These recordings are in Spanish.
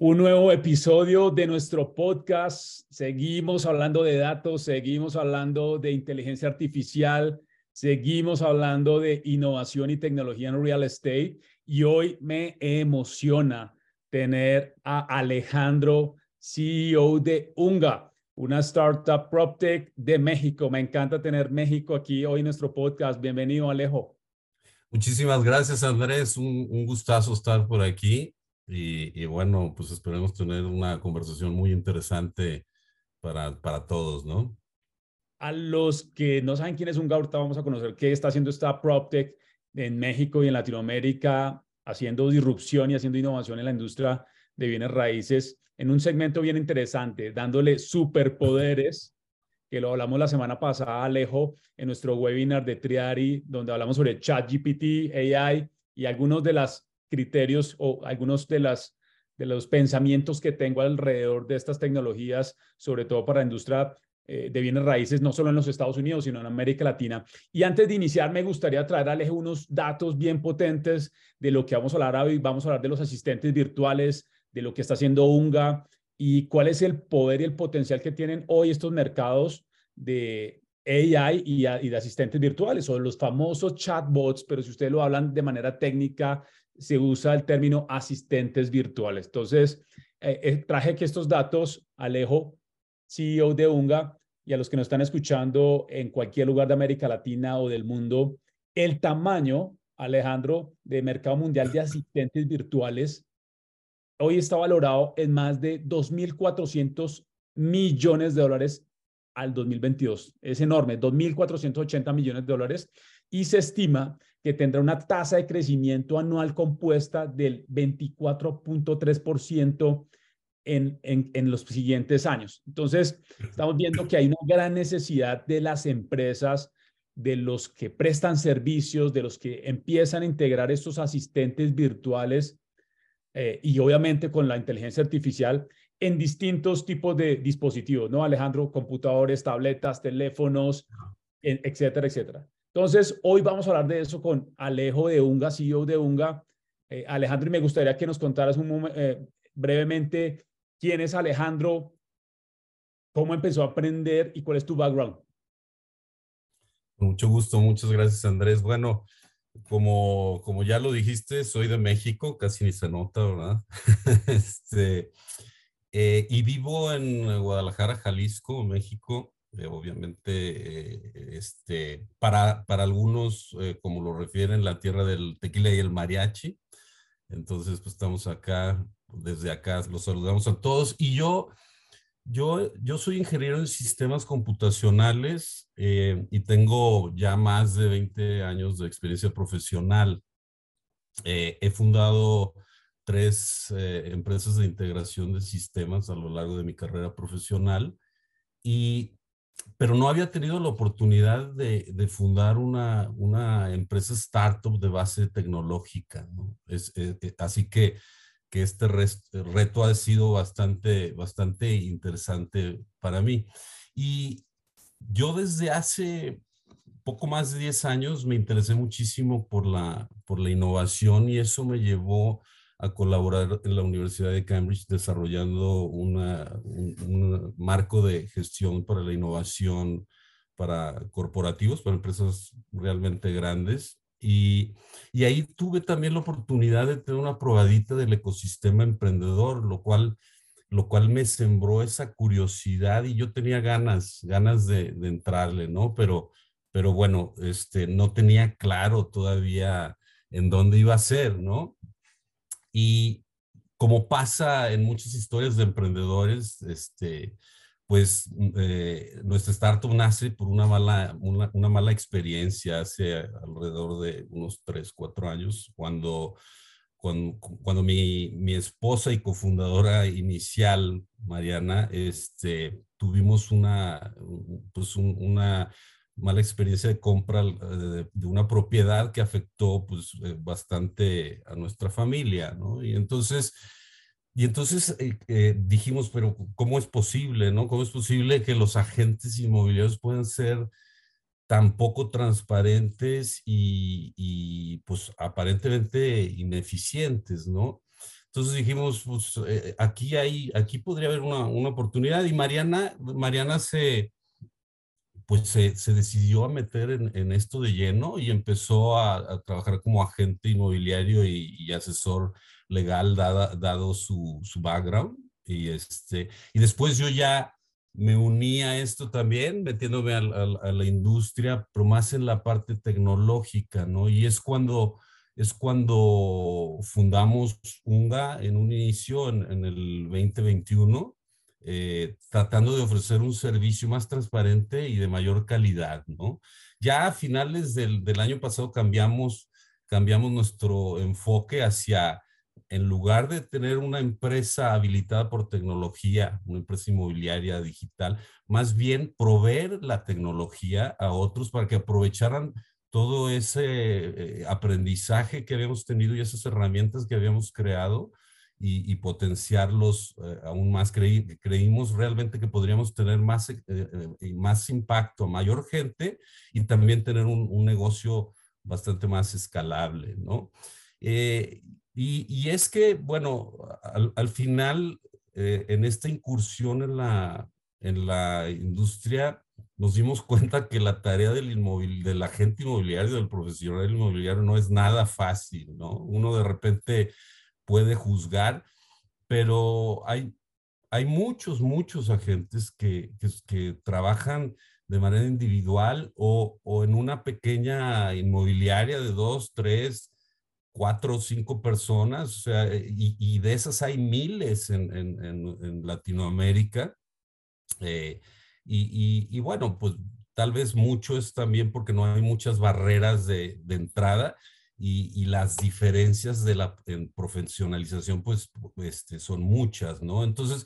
Un nuevo episodio de nuestro podcast. Seguimos hablando de datos, seguimos hablando de inteligencia artificial, seguimos hablando de innovación y tecnología en real estate. Y hoy me emociona tener a Alejandro, CEO de Unga, una startup PropTech de México. Me encanta tener México aquí hoy en nuestro podcast. Bienvenido, Alejo. Muchísimas gracias, Andrés. Un, un gustazo estar por aquí. Y, bueno, pues esperemos tener una conversación muy interesante para, para todos, ¿no? A los que no saben quién es un ahorita vamos a conocer qué está haciendo esta PropTech en México y en Latinoamérica, haciendo disrupción y haciendo innovación en la industria de bienes raíces en un segmento bien interesante, dándole superpoderes, que lo hablamos la semana pasada, Alejo, en nuestro webinar de Triari, donde hablamos sobre ChatGPT, AI y algunos de los criterios o algunos de, las, de los pensamientos que tengo alrededor de estas tecnologías, sobre todo para la industria eh, de bienes raíces, no solo en los Estados Unidos, sino en América Latina. Y antes de iniciar, me gustaría traer a Alejo unos datos bien potentes de lo que vamos a hablar hoy. Vamos a hablar de los asistentes virtuales, de lo que está haciendo UNGA y cuál es el poder y el potencial que tienen hoy estos mercados de AI y, y de asistentes virtuales o los famosos chatbots, pero si ustedes lo hablan de manera técnica, se usa el término asistentes virtuales. Entonces, eh, eh, traje que estos datos, Alejo, CEO de UNGA, y a los que nos están escuchando en cualquier lugar de América Latina o del mundo, el tamaño, Alejandro, de mercado mundial de asistentes virtuales hoy está valorado en más de 2.400 millones de dólares al 2022. Es enorme, 2.480 millones de dólares y se estima que tendrá una tasa de crecimiento anual compuesta del 24.3% en, en, los siguientes años. Entonces, estamos viendo que hay una gran necesidad de las empresas, de los que prestan servicios, de los que empiezan a integrar estos asistentes virtuales eh, y obviamente con la inteligencia artificial en distintos tipos de dispositivos, ¿no, Alejandro? Computadores, tabletas, teléfonos, etcétera, etcétera. Entonces, hoy vamos a hablar de eso con Alejo de Unga, CEO de Unga. Eh, Alejandro, y me gustaría que nos contaras un eh, brevemente quién es Alejandro, cómo empezó a aprender y cuál es tu background. Mucho gusto, muchas gracias Andrés. Bueno, como, como ya lo dijiste, soy de México, casi ni se nota, ¿verdad? este, eh, y vivo en Guadalajara, Jalisco, México. Eh, obviamente, eh, este, para, para algunos, como lo refieren, la tierra del tequila y el mariachi. Entonces, pues estamos acá, desde acá los saludamos a todos. Y yo, yo, yo soy ingeniero en sistemas computacionales y tengo ya más de 20 años de experiencia profesional. he fundado tres eh, empresas de integración de sistemas a lo largo de mi carrera profesional, y, pero no había tenido la oportunidad de, de fundar una, una, empresa startup de base tecnológica. ¿no? Es, eh, eh, así que, que este reto ha sido bastante, bastante interesante para mí. Y yo desde hace poco más de 10 años me interesé muchísimo por la, por la innovación y eso me llevó a colaborar en la Universidad de Cambridge desarrollando una, un, marco de gestión para la innovación para corporativos, para empresas realmente grandes. Y, y, ahí tuve también la oportunidad de tener una probadita del ecosistema emprendedor, lo cual, lo cual me sembró esa curiosidad y yo tenía ganas, ganas de, de entrarle, ¿no? Pero, pero bueno, este, no tenía claro todavía en dónde iba a ser, ¿no? Y como pasa en muchas historias de emprendedores, este, pues eh, nuestra startup nace por una mala, una, una, mala experiencia hace alrededor de unos 3, 4 años, cuando, cuando, cuando mi, mi, esposa y cofundadora inicial, Mariana, este, tuvimos una, pues una mala experiencia de compra eh, de, una propiedad que afectó pues eh, bastante a nuestra familia, ¿no? Y entonces, y entonces eh, dijimos, pero ¿cómo es posible, no? ¿Cómo es posible que los agentes inmobiliarios puedan ser tan poco transparentes y, pues aparentemente ineficientes, ¿no? Entonces dijimos, pues aquí hay, aquí podría haber una, una, oportunidad y Mariana, Mariana se, pues se, se decidió a meter en, en, esto de lleno y empezó a, a trabajar como agente inmobiliario y, y asesor legal dada, dado su, su background. Y, este, y después yo ya me uní a esto también, metiéndome a, a, a, la industria, pero más en la parte tecnológica, ¿no? Y es cuando, es cuando fundamos UNGA en un inicio, en, en el 2021, eh, tratando de ofrecer un servicio más transparente y de mayor calidad, ¿no? Ya a finales del, del año pasado cambiamos, cambiamos nuestro enfoque hacia en lugar de tener una empresa habilitada por tecnología, una empresa inmobiliaria digital, más bien proveer la tecnología a otros para que aprovecharan todo ese eh, aprendizaje que habíamos tenido y esas herramientas que habíamos creado y, y potenciarlos eh, aún más. Creí, creímos realmente que podríamos tener más, eh, eh, más impacto, mayor gente y también tener un, un negocio bastante más escalable, ¿no? Eh, y, y, es que, bueno, al, al final, eh, en esta incursión en la, en la industria, nos dimos cuenta que la tarea del, inmobil, del agente inmobiliario, del profesional inmobiliario, no es nada fácil, ¿no? Uno de repente puede juzgar, pero hay, hay muchos, muchos agentes que, que, trabajan de manera individual o, o, en una pequeña inmobiliaria de dos, tres, cuatro o cinco personas, o sea, y, y, de esas hay miles en, en, en Latinoamérica. Eh, y, y, y, bueno, pues tal vez mucho es también porque no hay muchas barreras de, de entrada y, y, las diferencias de la profesionalización pues este, son muchas, ¿no? Entonces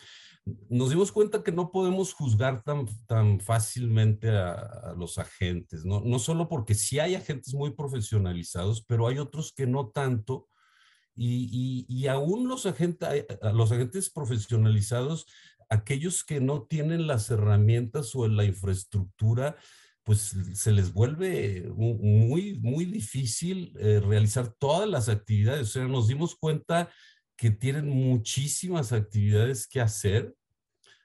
nos dimos cuenta que no podemos juzgar tan, tan fácilmente a, a los agentes, ¿no? No solo porque sí hay agentes muy profesionalizados, pero hay otros que no tanto. Y, y, y aún los agentes, los agentes profesionalizados aquellos que no tienen las herramientas o la infraestructura, pues se les vuelve muy, muy difícil eh, realizar todas las actividades. O sea, nos dimos cuenta que tienen muchísimas actividades que hacer.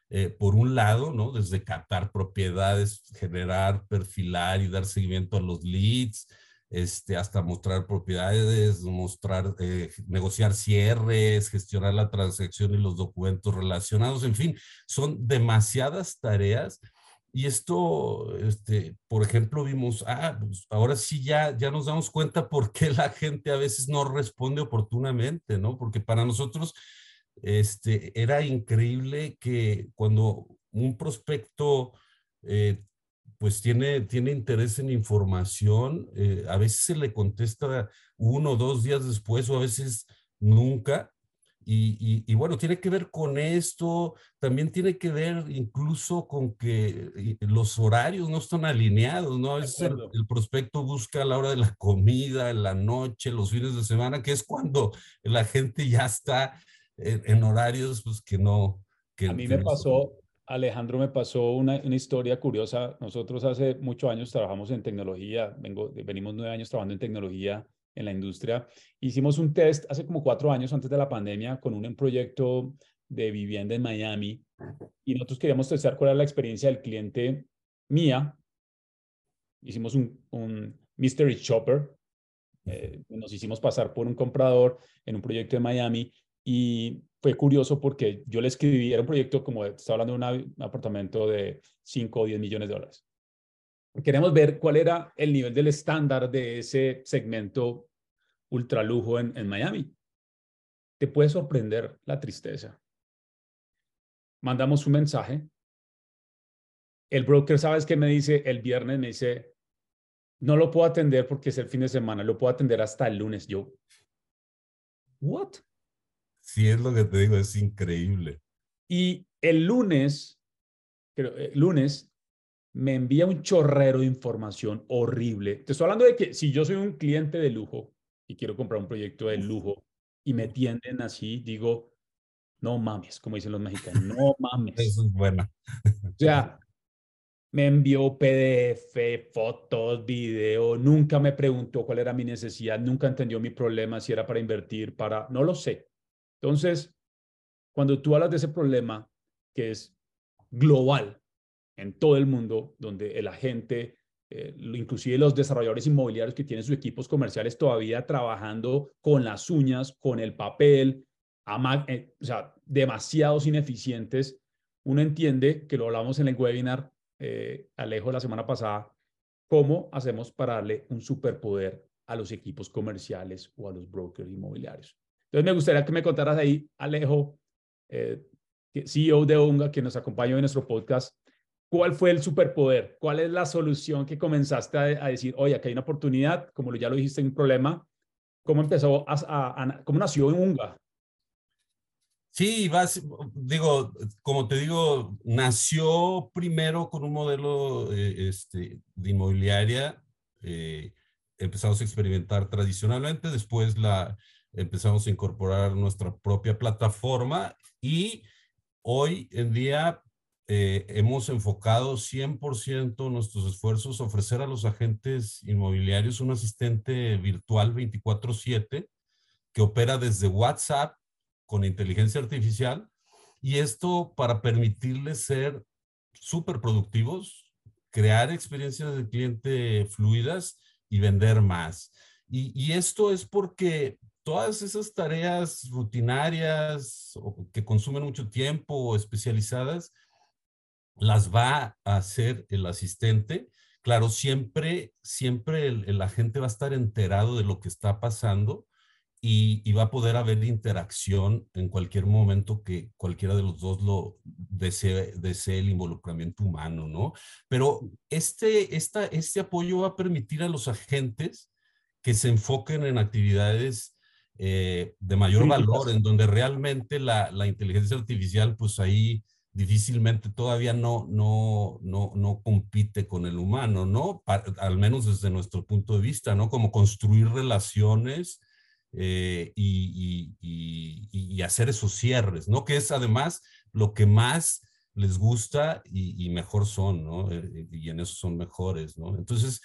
Eh, por un lado, ¿no? Desde captar propiedades, generar, perfilar y dar seguimiento a los leads, este, hasta mostrar propiedades, mostrar, eh, negociar cierres, gestionar la transacción y los documentos relacionados, en fin, son demasiadas tareas. Y esto, este, por ejemplo, vimos, ah, pues ahora sí ya, ya nos damos cuenta por qué la gente a veces no responde oportunamente, ¿no? Porque para nosotros este, era increíble que cuando un prospecto eh, pues tiene, tiene interés en información, eh, a veces se le contesta uno o dos días después o a veces nunca. Y, y, y, bueno, tiene que ver con esto, también tiene que ver incluso con que los horarios no están alineados, ¿no? Veces el, el, prospecto busca a la hora de la comida, en la noche, los fines de semana, que es cuando la gente ya está en, en horarios pues, que no... Que, a mí me pasó, Alejandro, me pasó una, una, historia curiosa. Nosotros hace muchos años trabajamos en tecnología, vengo, venimos nueve años trabajando en tecnología en la industria. Hicimos un test hace como cuatro años antes de la pandemia con un proyecto de vivienda en Miami y nosotros queríamos testar cuál era la experiencia del cliente mía. Hicimos un, un mystery shopper, eh, nos hicimos pasar por un comprador en un proyecto de Miami y fue curioso porque yo le escribí, era un proyecto como, estaba hablando de un apartamento de 5 o 10 millones de dólares. Queremos ver cuál era el nivel del estándar de ese segmento ultralujo en, en Miami. Te puede sorprender la tristeza. Mandamos un mensaje. El broker, ¿sabes qué me dice? El viernes me dice, no lo puedo atender porque es el fin de semana, lo puedo atender hasta el lunes. Yo, ¿what? Sí, es lo que te digo, es increíble. Y el lunes, el eh, lunes, me envía un chorrero de información horrible. Te estoy hablando de que si yo soy un cliente de lujo y quiero comprar un proyecto de lujo y me tienden así, digo, no mames, como dicen los mexicanos, no mames. Eso es bueno. O sea, me envió PDF, fotos, video, nunca me preguntó cuál era mi necesidad, nunca entendió mi problema, si era para invertir, para, no lo sé. Entonces, cuando tú hablas de ese problema que es global en todo el mundo, donde el agente, eh, inclusive los desarrolladores inmobiliarios que tienen sus equipos comerciales todavía trabajando con las uñas, con el papel, eh, o sea, demasiados ineficientes, uno entiende que lo hablamos en el webinar, eh, Alejo, la semana pasada, cómo hacemos para darle un superpoder a los equipos comerciales o a los brokers inmobiliarios. Entonces, me gustaría que me contaras ahí, Alejo, eh, CEO de Unga, que nos acompaña en nuestro podcast, ¿cuál fue el superpoder? ¿Cuál es la solución que comenzaste a, decir, oye, aquí hay una oportunidad, como ya lo dijiste, un problema? ¿Cómo empezó, a, cómo nació Unga? Sí, vas, digo, como te digo, nació primero con un modelo eh, este, de inmobiliaria. Eh, empezamos a experimentar tradicionalmente, después la empezamos a incorporar nuestra propia plataforma y hoy en día eh, hemos enfocado 100% nuestros esfuerzos a ofrecer a los agentes inmobiliarios un asistente virtual 24/7 que opera desde WhatsApp con inteligencia artificial y esto para permitirles ser súper productivos, crear experiencias de cliente fluidas y vender más. Y, esto es porque todas esas tareas rutinarias o que consumen mucho tiempo o especializadas, las va a hacer el asistente. Claro, siempre, siempre el, el agente va a estar enterado de lo que está pasando y, va a poder haber interacción en cualquier momento que cualquiera de los dos lo desee, desee el involucramiento humano, ¿no? Pero este, esta, este apoyo va a permitir a los agentes que se enfoquen en actividades eh, de mayor valor, en donde realmente la, la, inteligencia artificial, pues ahí difícilmente todavía no, no, no, no compite con el humano, ¿no? al menos desde nuestro punto de vista, ¿no? Como construir relaciones, eh, y, hacer esos cierres, ¿no? Que es además lo que más les gusta y, mejor son, ¿no? Eh, y en eso son mejores, ¿no? Entonces,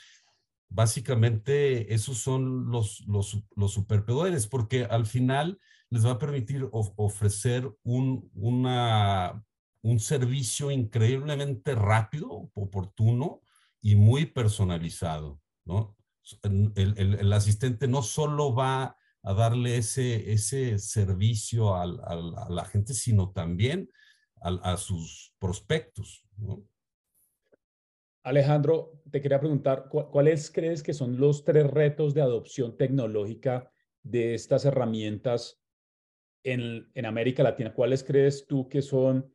básicamente esos son los, los, los superpoderes, porque al final les va a permitir ofrecer un, una, un servicio increíblemente rápido, oportuno y muy personalizado, ¿no? El, asistente no solo va a darle ese, ese servicio a la gente, sino también a, sus prospectos. Alejandro, te quería preguntar, ¿cuáles crees que son los tres retos de adopción tecnológica de estas herramientas en, en América Latina? ¿Cuáles crees tú que son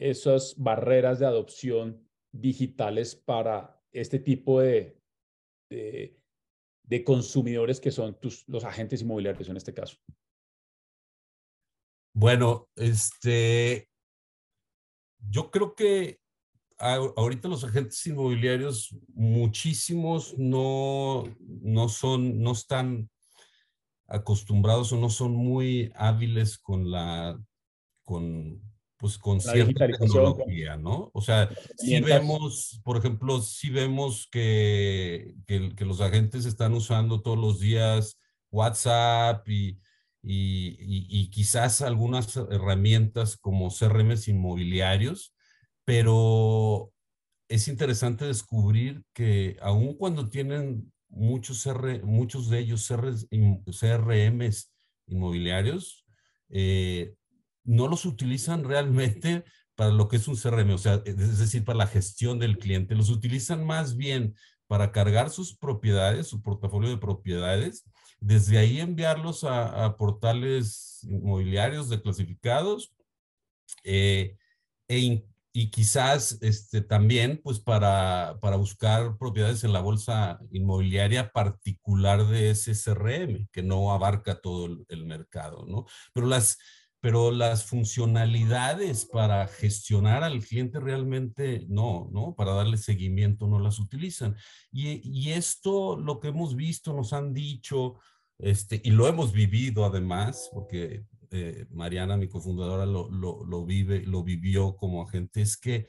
esas barreras de adopción digitales para este tipo de, de, consumidores que son tus, los agentes inmobiliarios en este caso? Bueno, este, yo creo que ahorita los agentes inmobiliarios, muchísimos no, no son, no están acostumbrados o no son muy hábiles con la, con pues con cierta tecnología, ¿no? O sea, si vemos, por ejemplo, si vemos que, que, los agentes están usando todos los días WhatsApp y, y, y, quizás algunas herramientas como CRMs inmobiliarios, pero es interesante descubrir que aun cuando tienen muchos, muchos de ellos CRMs inmobiliarios, eh, no los utilizan realmente para lo que es un CRM, o sea, es decir, para la gestión del cliente, los utilizan más bien para cargar sus propiedades, su portafolio de propiedades, desde ahí enviarlos a, portales inmobiliarios de clasificados eh, e y quizás este, también pues para, para buscar propiedades en la bolsa inmobiliaria particular de ese CRM, que no abarca todo el, el mercado, ¿no? Pero las, pero las funcionalidades para gestionar al cliente realmente no, ¿no? Para darle seguimiento no las utilizan. Y, y esto, lo que hemos visto, nos han dicho, este, y lo hemos vivido además, porque eh, Mariana, mi cofundadora, lo, lo, lo, vive, lo vivió como agente, es que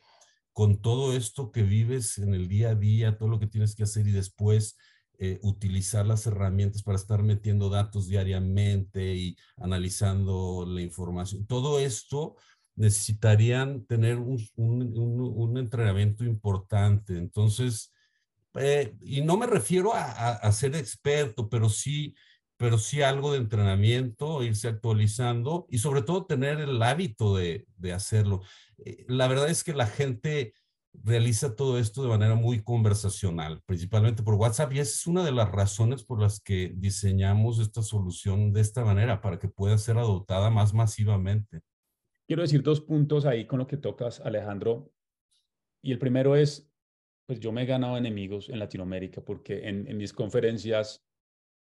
con todo esto que vives en el día a día, todo lo que tienes que hacer y después eh, utilizar las herramientas para estar metiendo datos diariamente y analizando la información. Todo esto necesitarían tener un, un, entrenamiento importante. Entonces, eh, y no me refiero a, a, ser experto, pero sí, pero sí algo de entrenamiento, irse actualizando y sobre todo tener el hábito de, de hacerlo. Eh, la verdad es que la gente realiza todo esto de manera muy conversacional, principalmente por WhatsApp, y esa es una de las razones por las que diseñamos esta solución de esta manera, para que pueda ser adoptada más masivamente. Quiero decir dos puntos ahí con lo que tocas, Alejandro. Y el primero es, pues yo me he ganado enemigos en Latinoamérica, porque en, mis conferencias,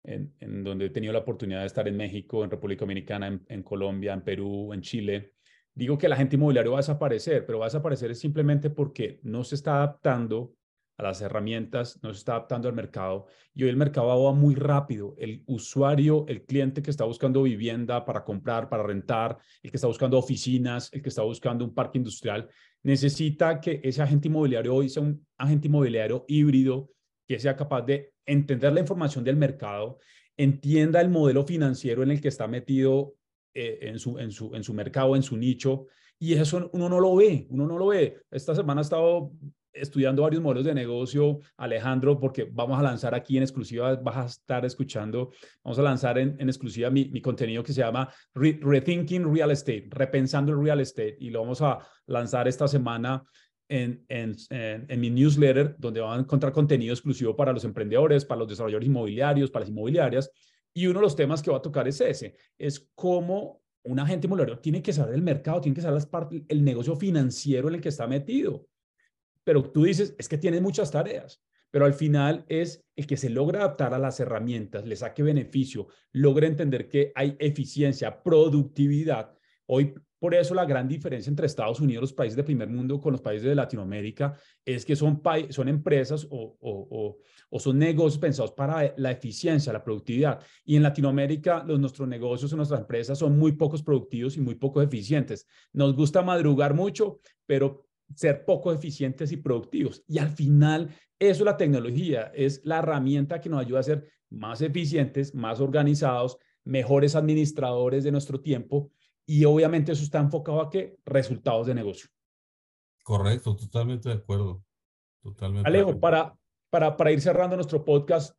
en, donde he tenido la oportunidad de estar en México, en República Dominicana, en Colombia, en Perú, en Chile, digo que el agente inmobiliario va a desaparecer, pero va a desaparecer simplemente porque no se está adaptando a las herramientas, no se está adaptando al mercado y hoy el mercado va muy rápido. El usuario, el cliente que está buscando vivienda para comprar, para rentar, el que está buscando oficinas, el que está buscando un parque industrial, necesita que ese agente inmobiliario hoy sea un agente inmobiliario híbrido que sea capaz de entender la información del mercado, entienda el modelo financiero en el que está metido eh, en, su, en, su, en su mercado, en su nicho, y eso uno no lo ve, uno no lo ve. Esta semana he estado estudiando varios modelos de negocio, Alejandro, porque vamos a lanzar aquí en exclusiva, vas a estar escuchando, vamos a lanzar en, en exclusiva mi, mi, contenido que se llama Rethinking Real Estate, repensando el real estate, y lo vamos a lanzar esta semana en, en, en, en, mi newsletter, donde van a encontrar contenido exclusivo para los emprendedores, para los desarrolladores inmobiliarios, para las inmobiliarias, y uno de los temas que va a tocar es ese, es cómo un agente inmobiliario tiene que saber el mercado, tiene que saber el negocio financiero en el que está metido. Pero tú dices, es que tiene muchas tareas, pero al final es el que se logra adaptar a las herramientas, le saque beneficio, logra entender que hay eficiencia, productividad. Hoy por eso la gran diferencia entre Estados Unidos, los países de primer mundo, con los países de Latinoamérica, es que son, son empresas o, o, o, son negocios pensados para la eficiencia, la productividad. Y en Latinoamérica, los, nuestros negocios o nuestras empresas son muy pocos productivos y muy poco eficientes. Nos gusta madrugar mucho, pero ser poco eficientes y productivos. Y al final, eso es la tecnología, es la herramienta que nos ayuda a ser más eficientes, más organizados, mejores administradores de nuestro tiempo y obviamente eso está enfocado a qué? Resultados de negocio. Correcto, totalmente de acuerdo. Totalmente. Alejo, para, para, para ir cerrando nuestro podcast,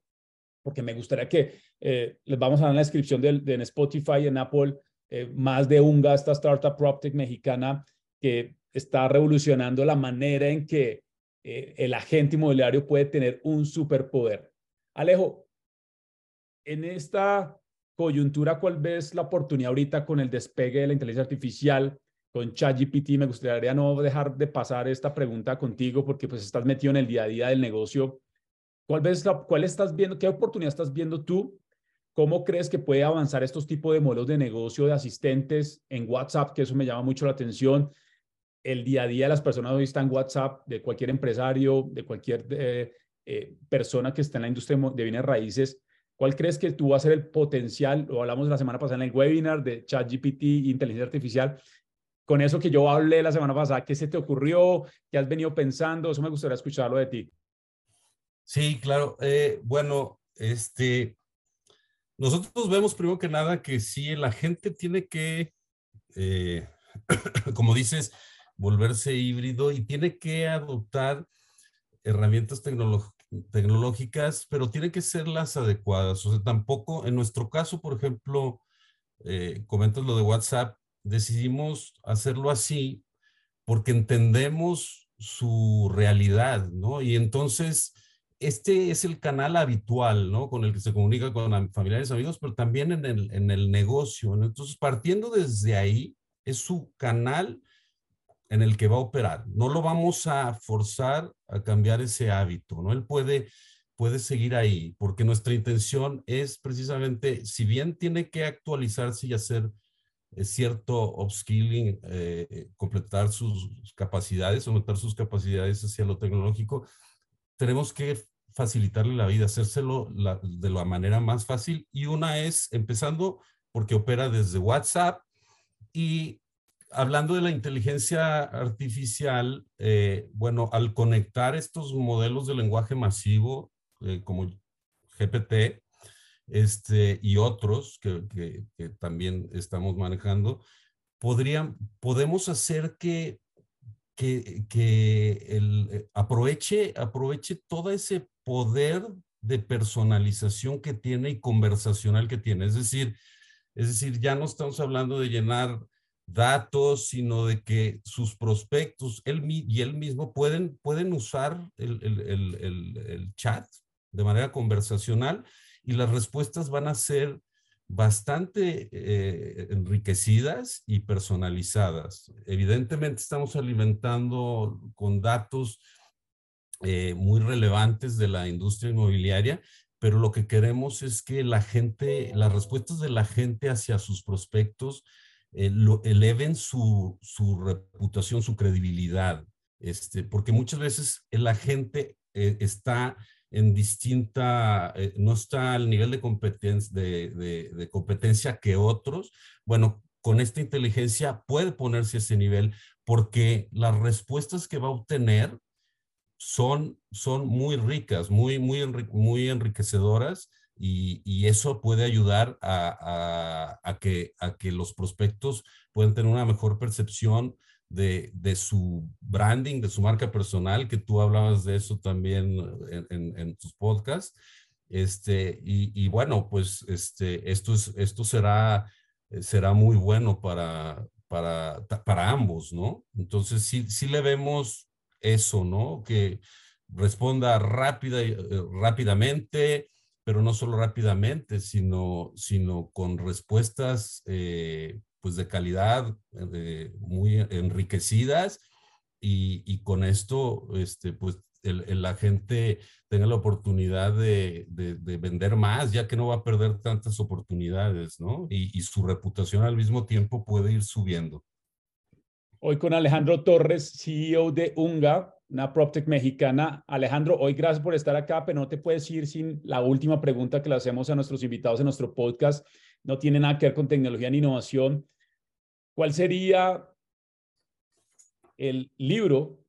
porque me gustaría que eh, les vamos a dar en la descripción de, en Spotify, en Apple, eh, más de Unga, esta startup PropTech mexicana que está revolucionando la manera en que eh, el agente inmobiliario puede tener un superpoder. Alejo, en esta coyuntura, ¿cuál ves la oportunidad ahorita con el despegue de la inteligencia artificial? Con ChatGPT, me gustaría no dejar de pasar esta pregunta contigo porque pues estás metido en el día a día del negocio. ¿Cuál, ves la, ¿Cuál estás viendo? ¿Qué oportunidad estás viendo tú? ¿Cómo crees que puede avanzar estos tipos de modelos de negocio de asistentes en WhatsApp? Que eso me llama mucho la atención. El día a día de las personas hoy están en WhatsApp, de cualquier empresario, de cualquier eh, eh, persona que está en la industria de bienes raíces ¿Cuál crees que tú va a ser el potencial? Lo hablamos la semana pasada en el webinar de ChatGPT inteligencia artificial. Con eso que yo hablé la semana pasada, ¿qué se te ocurrió? ¿Qué has venido pensando? Eso me gustaría escucharlo de ti. Sí, claro. Eh, bueno, este, nosotros vemos primero que nada que sí, la gente tiene que, eh, como dices, volverse híbrido y tiene que adoptar herramientas tecnológicas tecnológicas, pero tienen que ser las adecuadas. O sea, tampoco, en nuestro caso, por ejemplo, eh, comentas lo de WhatsApp, decidimos hacerlo así porque entendemos su realidad, ¿no? Y entonces, este es el canal habitual, ¿no? Con el que se comunica con familiares, amigos, pero también en el, en el negocio. Entonces, partiendo desde ahí, es su canal en el que va a operar. No lo vamos a forzar a cambiar ese hábito, ¿no? Él puede, puede seguir ahí, porque nuestra intención es precisamente, si bien tiene que actualizarse y hacer eh, cierto upskilling, eh, eh, completar sus capacidades, aumentar sus capacidades hacia lo tecnológico, tenemos que facilitarle la vida, hacérselo de la manera más fácil. Y una es empezando porque opera desde WhatsApp y hablando de la inteligencia artificial, eh, bueno, al conectar estos modelos de lenguaje masivo, eh, como GPT, este, y otros que, también estamos manejando, podrían, podemos hacer que, que, que el, eh, aproveche, aproveche todo ese poder de personalización que tiene y conversacional que tiene. Es decir, es decir, ya no estamos hablando de llenar datos, sino de que sus prospectos él, y él mismo pueden, pueden usar el, el, el, el, chat de manera conversacional y las respuestas van a ser bastante eh, enriquecidas y personalizadas. Evidentemente estamos alimentando con datos eh, muy relevantes de la industria inmobiliaria, pero lo que queremos es que la gente, las respuestas de la gente hacia sus prospectos eh, eleven su, su, reputación, su credibilidad, este, porque muchas veces la gente está en distinta, eh, no está al nivel de competencia, de, de, competencia que otros, bueno, con esta inteligencia puede ponerse a ese nivel porque las respuestas que va a obtener son, son muy ricas, muy, muy, muy enriquecedoras y, eso puede ayudar a, que, a que los prospectos puedan tener una mejor percepción de, de, su branding, de su marca personal, que tú hablabas de eso también en, en, tus podcasts. Este, y, y, bueno, pues este, esto, es, esto será, será muy bueno para, para, para ambos, ¿no? Entonces sí, sí le vemos eso, ¿no? Que responda rápida, eh, rápidamente, pero no solo rápidamente, sino, sino con respuestas eh, pues de calidad, eh, muy enriquecidas y, y, con esto, este, pues el, la gente tenga la oportunidad de, de, de, vender más, ya que no va a perder tantas oportunidades, ¿no? Y, y su reputación al mismo tiempo puede ir subiendo. Hoy con Alejandro Torres, CEO de Unga, una PropTech mexicana. Alejandro, hoy gracias por estar acá, pero no te puedes ir sin la última pregunta que le hacemos a nuestros invitados en nuestro podcast. No tiene nada que ver con tecnología ni innovación, ¿Cuál sería el libro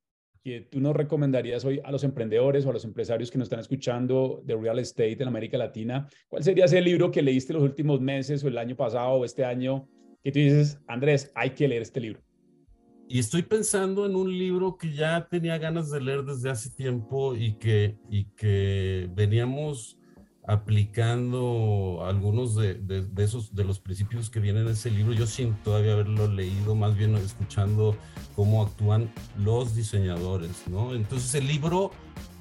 que tú nos recomendarías hoy a los emprendedores o a los empresarios que nos están escuchando de real estate en América Latina? ¿Cuál sería ese libro que leíste los últimos meses o el año pasado o este año que tú dices, Andrés, hay que leer este libro? Y estoy pensando en un libro que ya tenía ganas de leer desde hace tiempo y que, y que veníamos aplicando algunos de, de, esos de los principios que vienen en ese libro, yo sin todavía haberlo leído, más bien escuchando cómo actúan los diseñadores, ¿no? Entonces el libro,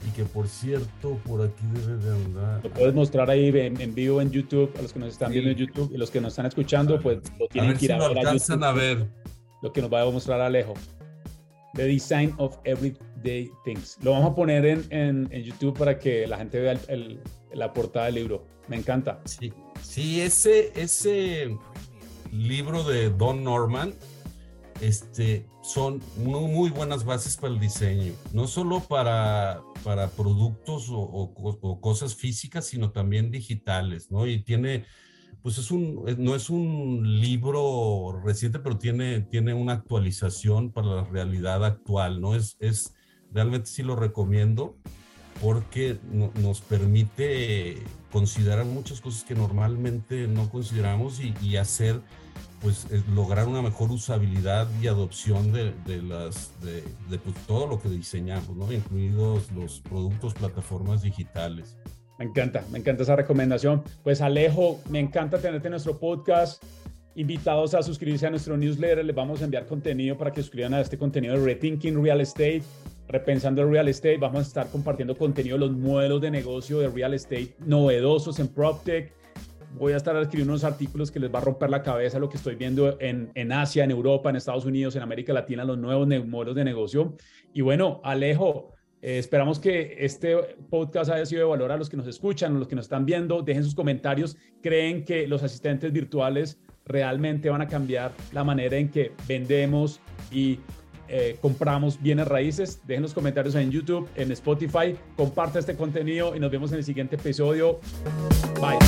y que por cierto, por aquí debe de andar. Lo puedes mostrar ahí en, vivo en YouTube, a los que nos están viendo en YouTube y los que nos están escuchando, pues lo tienen que ir a, ver alcanzan a ver. Lo que nos va a mostrar Alejo. The Design of Everyday Things. Lo vamos a poner en, en, YouTube para que la gente vea la portada del libro. Me encanta. Sí, sí ese, ese libro de Don Norman este, son muy, muy buenas bases para el diseño, no solo para, para productos o, o, cosas físicas, sino también digitales, ¿no? Y tiene, pues es un, no es un libro reciente, pero tiene, tiene una actualización para la realidad actual, ¿no? Es, es realmente sí lo recomiendo porque nos permite considerar muchas cosas que normalmente no consideramos y, hacer, pues, lograr una mejor usabilidad y adopción de, las, de, pues, todo lo que diseñamos, ¿no? Incluidos los productos, plataformas digitales. Me encanta, me encanta esa recomendación. Pues Alejo, me encanta tenerte en nuestro podcast. Invitados a suscribirse a nuestro newsletter, les vamos a enviar contenido para que suscriban a este contenido de Rethinking Real Estate Repensando el Real Estate, vamos a estar compartiendo contenido de los modelos de negocio de real estate novedosos en PropTech. Voy a estar escribiendo unos artículos que les va a romper la cabeza lo que estoy viendo en, en Asia, en Europa, en Estados Unidos, en América Latina, los nuevos modelos de negocio. Y bueno, Alejo, eh, esperamos que este podcast haya sido de valor a los que nos escuchan, a los que nos están viendo. Dejen sus comentarios. ¿Creen que los asistentes virtuales realmente van a cambiar la manera en que vendemos y eh, compramos bienes raíces. Dejen los comentarios en YouTube, en Spotify. Comparte este contenido y nos vemos en el siguiente episodio. Bye.